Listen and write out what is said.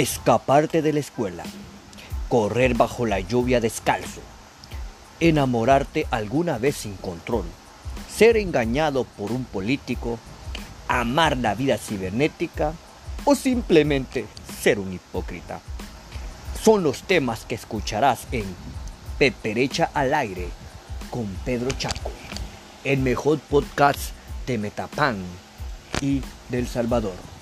escaparte de la escuela, correr bajo la lluvia descalzo, enamorarte alguna vez sin control, ser engañado por un político, amar la vida cibernética o simplemente ser un hipócrita. Son los temas que escucharás en Peperecha al aire con Pedro Chaco, el mejor podcast de Metapan y del Salvador.